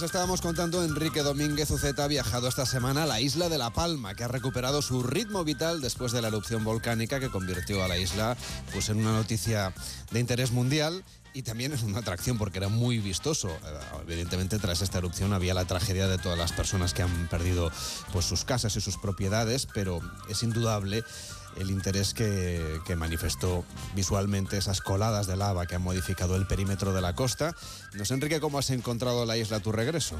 les estábamos contando, Enrique Domínguez Uceta ha viajado esta semana a la isla de La Palma, que ha recuperado su ritmo vital después de la erupción volcánica que convirtió a la isla pues, en una noticia de interés mundial y también es una atracción porque era muy vistoso. Eh, evidentemente tras esta erupción había la tragedia de todas las personas que han perdido pues, sus casas y sus propiedades, pero es indudable el interés que, manifestó visualmente esas coladas de lava que han modificado el perímetro de la costa. No sé, Enrique, ¿cómo has encontrado la isla a tu regreso?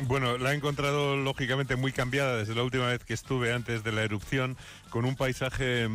Bueno, la he encontrado lógicamente muy cambiada desde la última vez que estuve antes de la erupción, con un paisaje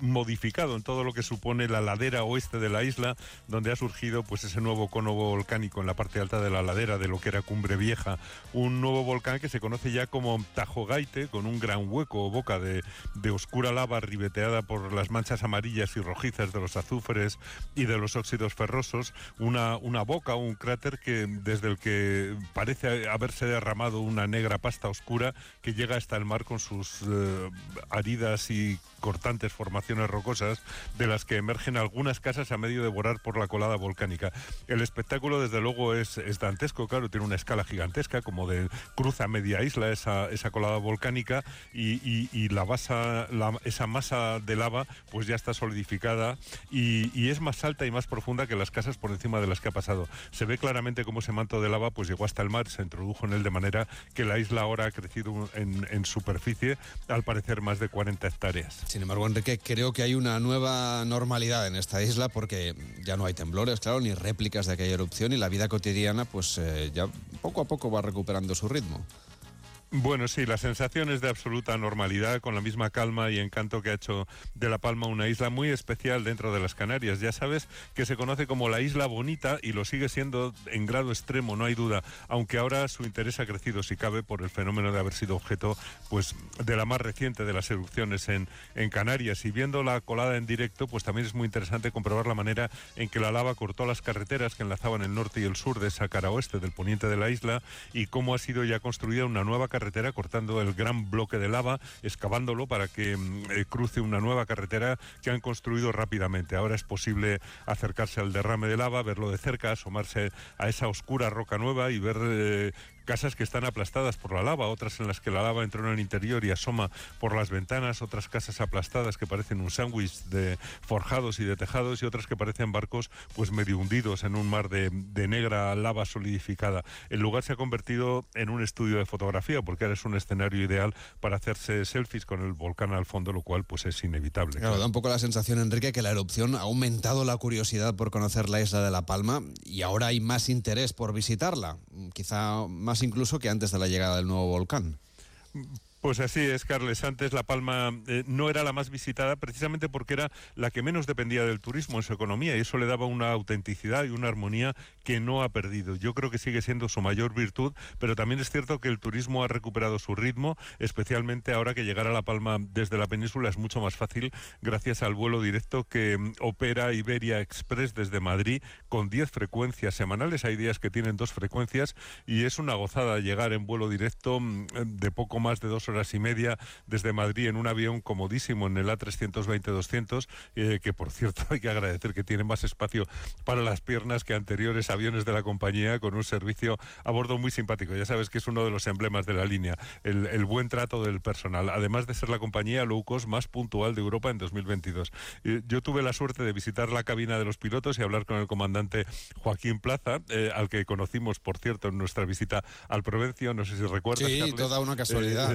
modificado en todo lo que supone la ladera oeste de la isla, donde ha surgido pues ese nuevo cono volcánico en la parte alta de la ladera de lo que era Cumbre Vieja, un nuevo volcán que se conoce ya como Tajogaite, con un gran hueco o boca de, oscura lava ribeteada por las manchas amarillas y rojizas de los azufres y de los óxidos ferrosos, una, una boca, un cráter que desde el que parece haber se ha derramado una negra pasta oscura que llega hasta el mar con sus eh, aridas y cortantes formaciones rocosas de las que emergen algunas casas a medio devorar por la colada volcánica. El espectáculo desde luego es, dantesco, claro, tiene una escala gigantesca como de cruza media isla esa, esa colada volcánica y, la, basa, esa masa de lava pues ya está solidificada y, y es más alta y más profunda que las casas por encima de las que ha pasado. Se ve claramente cómo ese manto de lava pues llegó hasta el mar, se introdujo él, de manera que la isla ahora ha crecido en, superficie, al parecer más de 40 hectáreas. Sin embargo, Enrique, creo que hay una nueva normalidad en esta isla porque ya no hay temblores, claro, ni réplicas de aquella erupción y la vida cotidiana pues eh, ya poco a poco va recuperando su ritmo. Bueno, sí, la sensación es de absoluta normalidad, con la misma calma y encanto que ha hecho de La Palma una isla muy especial dentro de las Canarias. Ya sabes que se conoce como la isla bonita y lo sigue siendo en grado extremo, no hay duda, aunque ahora su interés ha crecido, si cabe, por el fenómeno de haber sido objeto pues, de la más reciente de las erupciones en, en Canarias. Y viendo la colada en directo, pues también es muy interesante comprobar la manera en que la lava cortó las carreteras que enlazaban el norte y el sur de esa cara oeste del poniente de la isla y cómo ha sido ya construida una nueva carretera cortando el gran bloque de lava, excavándolo para que mm, eh, cruce una nueva carretera que han construido rápidamente. Ahora es posible acercarse al derrame de lava, verlo de cerca, asomarse a esa oscura roca nueva y ver eh, casas que están aplastadas por la lava, otras en las que la lava entró en el interior y asoma por las ventanas, otras casas aplastadas que parecen un sándwich de forjados y de tejados y otras que parecen barcos pues medio hundidos en un mar de, negra lava solidificada. El lugar se ha convertido en un estudio de fotografía porque ahora es un escenario ideal para hacerse selfies con el volcán al fondo, lo cual pues es inevitable. Claro, da un poco la sensación, Enrique, que la erupción ha aumentado la curiosidad por conocer la isla de La Palma y ahora hay más interés por visitarla, quizá más incluso que antes de la llegada del nuevo volcán. Pues así es, Carles. Antes La Palma eh, no era la más visitada precisamente porque era la que menos dependía del turismo en su economía y eso le daba una autenticidad y una armonía que no ha perdido. Yo creo que sigue siendo su mayor virtud, pero también es cierto que el turismo ha recuperado su ritmo, especialmente ahora que llegar a La Palma desde la península es mucho más fácil gracias al vuelo directo que mm, opera Iberia Express desde Madrid con 10 frecuencias semanales. Hay días que tienen dos frecuencias y es una gozada llegar en vuelo directo mm, de poco más de dos horas horas y media desde Madrid en un avión comodísimo en el A320-200, eh, que por cierto hay que agradecer que tiene más espacio para las piernas que anteriores aviones de la compañía, con un servicio a bordo muy simpático. Ya sabes que es uno de los emblemas de la línea, el, buen trato del personal, además de ser la compañía low cost más puntual de Europa en 2022. yo tuve la suerte de visitar la cabina de los pilotos y hablar con el comandante Joaquín Plaza, eh, al que conocimos, por cierto, en nuestra visita al Provencio, no sé si recuerdas. Sí, toda una casualidad.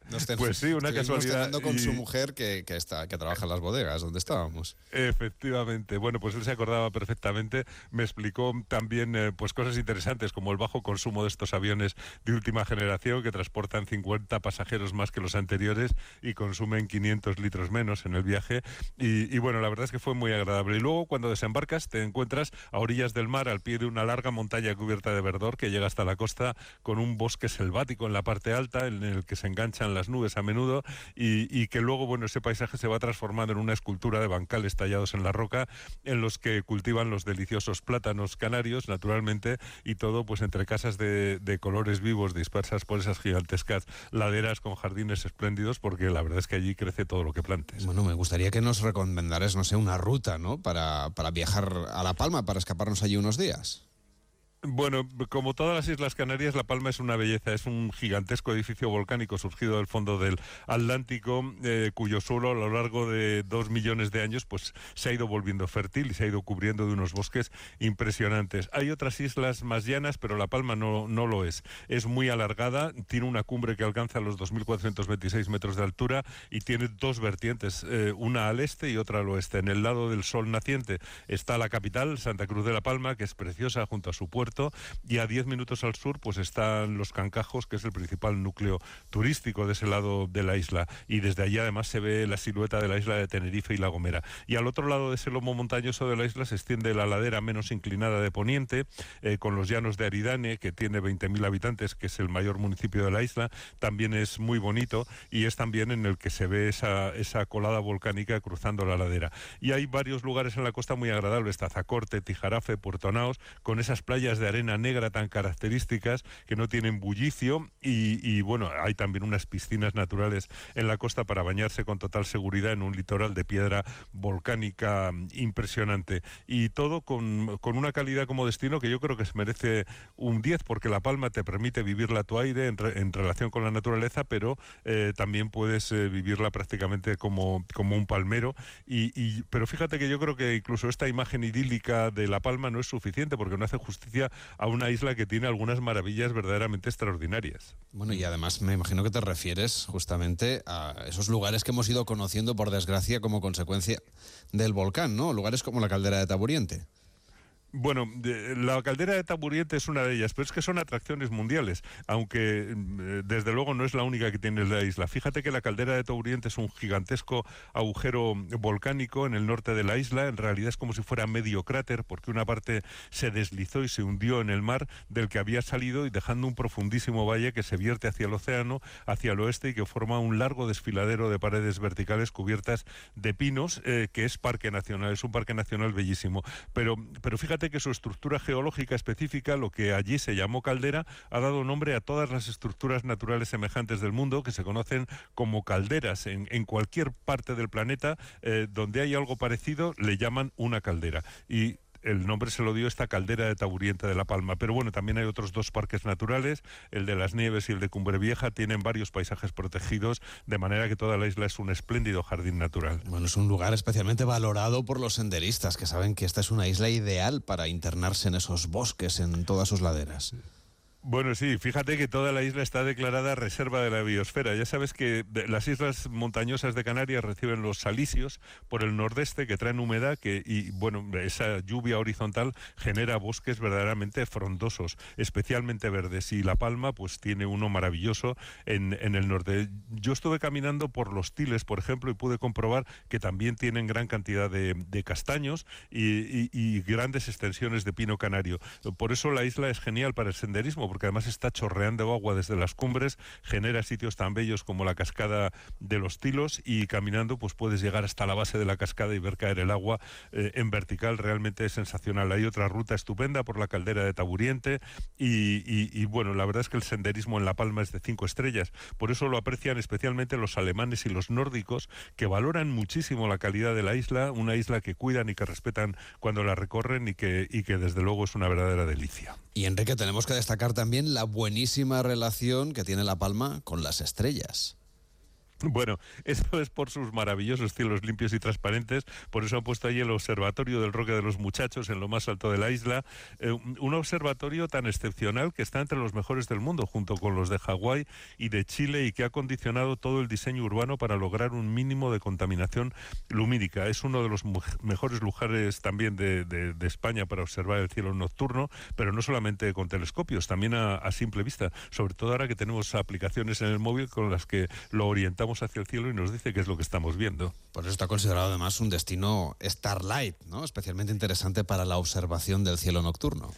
Pues sí, una casualidad. con su mujer que, que, está, que trabaja en las bodegas donde estábamos. Efectivamente. Bueno, pues él se acordaba perfectamente. Me explicó también eh, pues cosas interesantes como el bajo consumo de estos aviones de última generación que transportan 50 pasajeros más que los anteriores y consumen 500 litros menos en el viaje. Y, y bueno, la verdad es que fue muy agradable. Y luego cuando desembarcas te encuentras a orillas del mar, al pie de una larga montaña cubierta de verdor que llega hasta la costa con un bosque selvático en la parte alta en el que se enganchan las nubes a menudo y, que luego, bueno, ese paisaje se va transformando en una escultura de bancales tallados en la roca en los que cultivan los deliciosos plátanos canarios, naturalmente, y todo pues entre casas de, colores vivos dispersas por esas gigantescas laderas con jardines espléndidos, porque la verdad es que allí crece todo lo que plantes. Bueno, me gustaría que nos recomendaras, no sé, una ruta, ¿no? Para, para viajar a La Palma, para escaparnos allí unos días. Bueno, como todas las Islas Canarias, La Palma es una belleza, es un gigantesco edificio volcánico surgido del fondo del Atlántico, eh, cuyo suelo a lo largo de dos millones de años pues se ha ido volviendo fértil y se ha ido cubriendo de unos bosques impresionantes. Hay otras islas más llanas, pero La Palma no, no lo es. Es muy alargada, tiene una cumbre que alcanza los 2.426 metros de altura y tiene dos vertientes, eh, una al este y otra al oeste. En el lado del sol naciente está la capital, Santa Cruz de La Palma, que es preciosa junto a su puerto y a 10 minutos al sur pues están Los Cancajos, que es el principal núcleo turístico de ese lado de la isla y desde allí además se ve la silueta de la isla de Tenerife y La Gomera. Y al otro lado de ese lomo montañoso de la isla se extiende la ladera menos inclinada de Poniente, eh, con los llanos de Aridane, que tiene 20.000 habitantes, que es el mayor municipio de la isla, también es muy bonito y es también en el que se ve esa, esa colada volcánica cruzando la ladera. Y hay varios lugares en la costa muy agradables, Tazacorte, Tijarafe, Puerto Naos, con esas playas de arena negra tan características que no tienen bullicio y, bueno, hay también unas piscinas naturales en la costa para bañarse con total seguridad en un litoral de piedra volcánica impresionante. Y todo con, una calidad como destino que yo creo que se merece un 10 porque La Palma te permite vivirla a tu aire en, relación con la naturaleza, pero eh, también puedes eh, vivirla prácticamente como, como un palmero. Y, pero fíjate que yo creo que incluso esta imagen idílica de La Palma no es suficiente porque no hace justicia a una isla que tiene algunas maravillas verdaderamente extraordinarias. Bueno, y además me imagino que te refieres justamente a esos lugares que hemos ido conociendo, por desgracia, como consecuencia del volcán, ¿no? Lugares como la caldera de Taburiente. Bueno, la caldera de Taburiente es una de ellas, pero es que son atracciones mundiales, aunque mm, desde luego no es la única que tiene la isla. Fíjate que la caldera de Taburiente es un gigantesco agujero volcánico en el norte de la isla, en realidad es como si fuera medio cráter, porque una parte se deslizó y se hundió en el mar del que había salido y dejando un profundísimo valle que se vierte hacia el océano, hacia el oeste y que forma un largo desfiladero de paredes verticales cubiertas de pinos, eh, que es parque nacional, es un parque nacional bellísimo. Pero, pero fíjate que su estructura geológica específica, lo que allí se llamó caldera, ha dado nombre a todas las estructuras naturales semejantes del mundo que se conocen como calderas. En, cualquier parte del planeta eh, donde hay algo parecido le llaman una caldera. El nombre se lo dio esta caldera de Taburiente de La Palma. Pero bueno, también hay otros dos parques naturales, el de las Nieves y el de Cumbre Vieja, tienen varios paisajes protegidos, de manera que toda la isla es un espléndido jardín natural. Bueno, es un lugar especialmente valorado por los senderistas, que saben que esta es una isla ideal para internarse en esos bosques, en todas sus laderas. Bueno, sí, fíjate que toda la isla está declarada reserva de la biosfera. Ya sabes que las islas montañosas de Canarias reciben los salicios por el nordeste que traen humedad que, y, bueno, esa lluvia horizontal genera bosques verdaderamente frondosos, especialmente verdes. Y La Palma, pues tiene uno maravilloso en, en el norte. Yo estuve caminando por los Tiles, por ejemplo, y pude comprobar que también tienen gran cantidad de, de castaños y, y grandes extensiones de pino canario. Por eso la isla es genial para el senderismo porque además está chorreando agua desde las cumbres, genera sitios tan bellos como la cascada de los Tilos y caminando pues puedes llegar hasta la base de la cascada y ver caer el agua eh, en vertical, realmente es sensacional. Hay otra ruta estupenda por la caldera de Taburiente y, bueno, la verdad es que el senderismo en La Palma es de cinco estrellas, por eso lo aprecian especialmente los alemanes y los nórdicos que valoran muchísimo la calidad de la isla, una isla que cuidan y que respetan cuando la recorren y que, y que desde luego es una verdadera delicia. Y Enrique, tenemos que destacar también la buenísima relación que tiene La Palma con las estrellas. Bueno, eso es por sus maravillosos cielos limpios y transparentes, por eso han puesto ahí el Observatorio del Roque de los Muchachos en lo más alto de la isla, eh, un observatorio tan excepcional que está entre los mejores del mundo, junto con los de Hawái y de Chile, y que ha condicionado todo el diseño urbano para lograr un mínimo de contaminación lumínica. Es uno de los mejores lugares también de, España para observar el cielo nocturno, pero no solamente con telescopios, también a simple vista, sobre todo ahora que tenemos aplicaciones en el móvil con las que lo orientamos hacia el cielo y nos dice qué es lo que estamos viendo. Por eso está considerado además un destino Starlight, ¿no? especialmente interesante para la observación del cielo nocturno.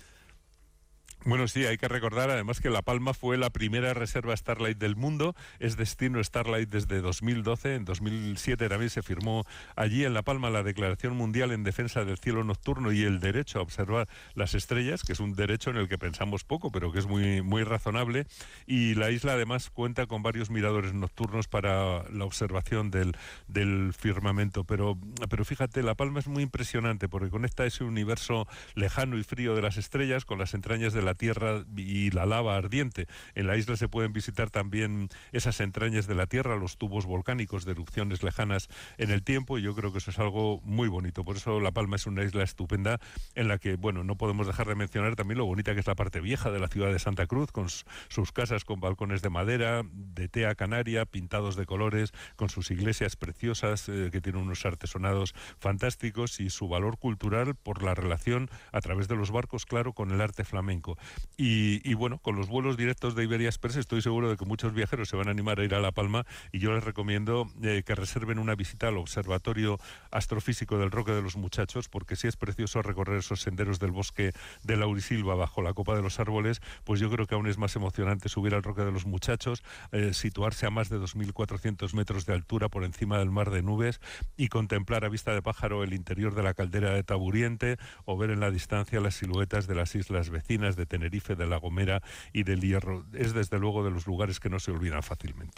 Bueno, sí, hay que recordar además que La Palma fue la primera reserva Starlight del mundo, es destino Starlight desde 2012, en 2007 también se firmó allí en La Palma la Declaración Mundial en Defensa del Cielo Nocturno y el derecho a observar las estrellas, que es un derecho en el que pensamos poco, pero que es muy, muy razonable, y la isla además cuenta con varios miradores nocturnos para la observación del, del firmamento, pero, pero fíjate, La Palma es muy impresionante porque conecta ese universo lejano y frío de las estrellas con las entrañas de la tierra y la lava ardiente. En la isla se pueden visitar también esas entrañas de la tierra, los tubos volcánicos de erupciones lejanas en el tiempo, y yo creo que eso es algo muy bonito. Por eso La Palma es una isla estupenda en la que, bueno, no podemos dejar de mencionar también lo bonita que es la parte vieja de la ciudad de Santa Cruz, con sus casas con balcones de madera, de tea canaria, pintados de colores, con sus iglesias preciosas eh, que tienen unos artesonados fantásticos y su valor cultural por la relación a través de los barcos, claro, con el arte flamenco. Y, bueno, con los vuelos directos de Iberia Express estoy seguro de que muchos viajeros se van a animar a ir a La Palma y yo les recomiendo eh, que reserven una visita al Observatorio Astrofísico del Roque de los Muchachos, porque si es precioso recorrer esos senderos del bosque de Laurisilva bajo la copa de los árboles, pues yo creo que aún es más emocionante subir al Roque de los Muchachos, eh, situarse a más de 2.400 metros de altura por encima del mar de nubes y contemplar a vista de pájaro el interior de la caldera de Taburiente o ver en la distancia las siluetas de las islas vecinas de Tenerife, de La Gomera y del Hierro. Es desde luego de los lugares que no se olvidan fácilmente.